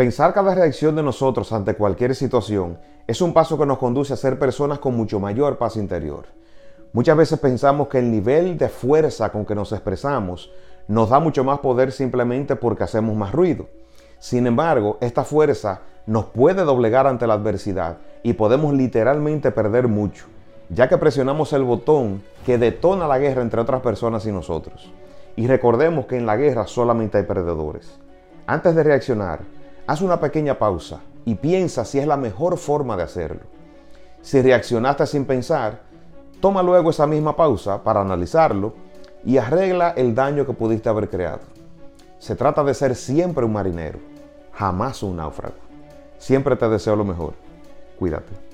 Pensar cada reacción de nosotros ante cualquier situación es un paso que nos conduce a ser personas con mucho mayor paz interior. Muchas veces pensamos que el nivel de fuerza con que nos expresamos nos da mucho más poder simplemente porque hacemos más ruido. Sin embargo, esta fuerza nos puede doblegar ante la adversidad y podemos literalmente perder mucho, ya que presionamos el botón que detona la guerra entre otras personas y nosotros. Y recordemos que en la guerra solamente hay perdedores. Antes de reaccionar, haz una pequeña pausa y piensa si es la mejor forma de hacerlo. Si reaccionaste sin pensar, toma luego esa misma pausa para analizarlo y arregla el daño que pudiste haber creado. Se trata de ser siempre un marinero, jamás un náufrago. Siempre te deseo lo mejor. Cuídate.